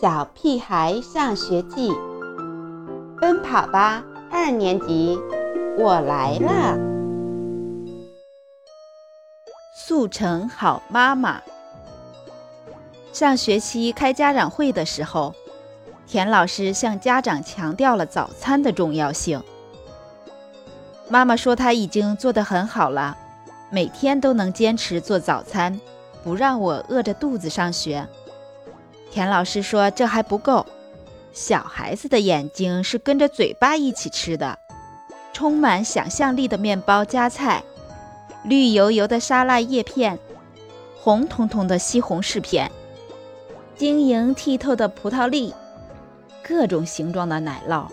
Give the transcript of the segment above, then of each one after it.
小屁孩上学记》，奔跑吧二年级，我来了！速成好妈妈。上学期开家长会的时候，田老师向家长强调了早餐的重要性。妈妈说她已经做得很好了，每天都能坚持做早餐，不让我饿着肚子上学。田老师说：“这还不够，小孩子的眼睛是跟着嘴巴一起吃的。充满想象力的面包夹菜，绿油油的沙拉叶片，红彤彤的西红柿片，晶莹剔透的葡萄粒，各种形状的奶酪，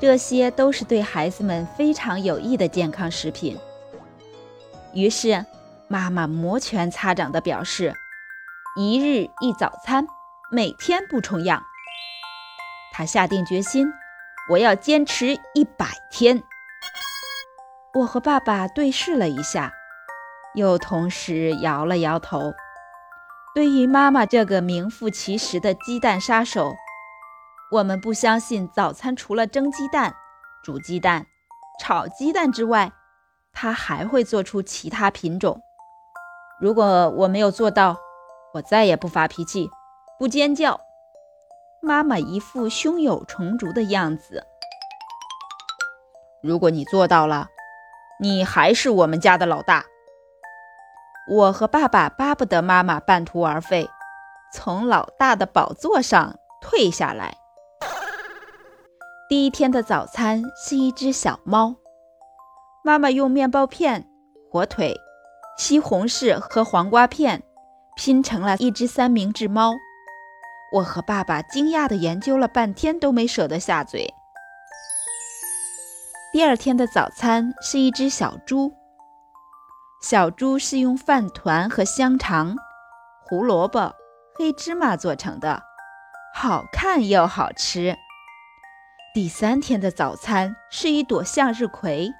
这些都是对孩子们非常有益的健康食品。”于是，妈妈摩拳擦掌地表示。一日一早餐，每天不重样。他下定决心，我要坚持一百天。我和爸爸对视了一下，又同时摇了摇头。对于妈妈这个名副其实的鸡蛋杀手，我们不相信早餐除了蒸鸡蛋、煮鸡蛋、炒鸡蛋之外，她还会做出其他品种。如果我没有做到，我再也不发脾气，不尖叫。妈妈一副胸有成竹的样子。如果你做到了，你还是我们家的老大。我和爸爸巴不得妈妈半途而废，从老大的宝座上退下来。第一天的早餐是一只小猫。妈妈用面包片、火腿、西红柿和黄瓜片。拼成了一只三明治猫，我和爸爸惊讶地研究了半天，都没舍得下嘴。第二天的早餐是一只小猪，小猪是用饭团和香肠、胡萝卜、黑芝麻做成的，好看又好吃。第三天的早餐是一朵向日葵，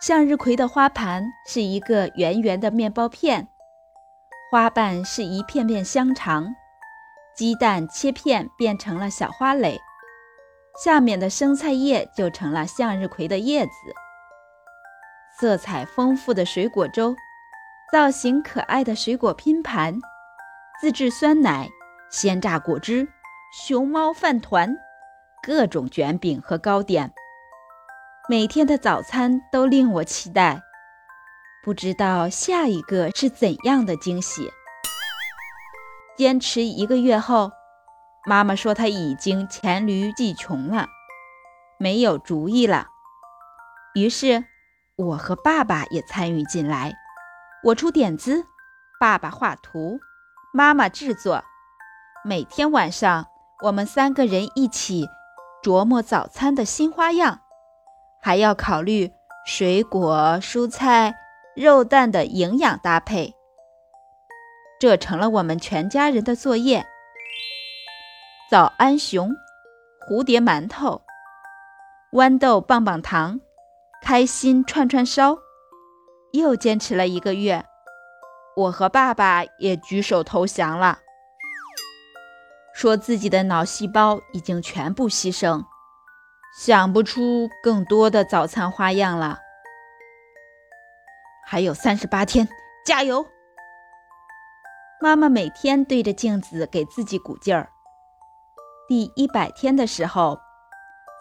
向日葵的花盘是一个圆圆的面包片。花瓣是一片片香肠，鸡蛋切片变成了小花蕾，下面的生菜叶就成了向日葵的叶子。色彩丰富的水果粥，造型可爱的水果拼盘，自制酸奶，鲜榨果汁，熊猫饭团，各种卷饼和糕点。每天的早餐都令我期待。不知道下一个是怎样的惊喜。坚持一个月后，妈妈说她已经黔驴技穷了，没有主意了。于是，我和爸爸也参与进来。我出点子，爸爸画图，妈妈制作。每天晚上，我们三个人一起琢磨早餐的新花样，还要考虑水果、蔬菜。肉蛋的营养搭配，这成了我们全家人的作业。早安熊、蝴蝶馒头、豌豆棒棒糖、开心串串烧，又坚持了一个月。我和爸爸也举手投降了，说自己的脑细胞已经全部牺牲，想不出更多的早餐花样了。还有三十八天，加油！妈妈每天对着镜子给自己鼓劲儿。第一百天的时候，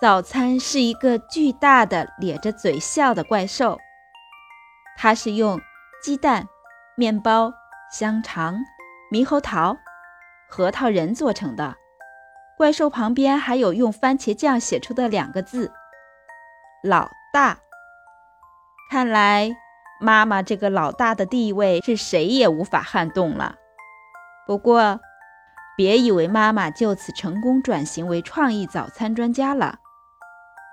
早餐是一个巨大的咧着嘴笑的怪兽，它是用鸡蛋、面包、香肠、猕猴桃、核桃仁做成的。怪兽旁边还有用番茄酱写出的两个字“老大”。看来。妈妈这个老大的地位是谁也无法撼动了。不过，别以为妈妈就此成功转型为创意早餐专家了。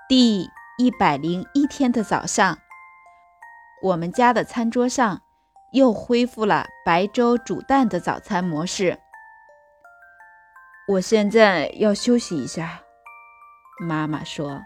第一百零一天的早上，我们家的餐桌上又恢复了白粥煮蛋的早餐模式。我现在要休息一下，妈妈说。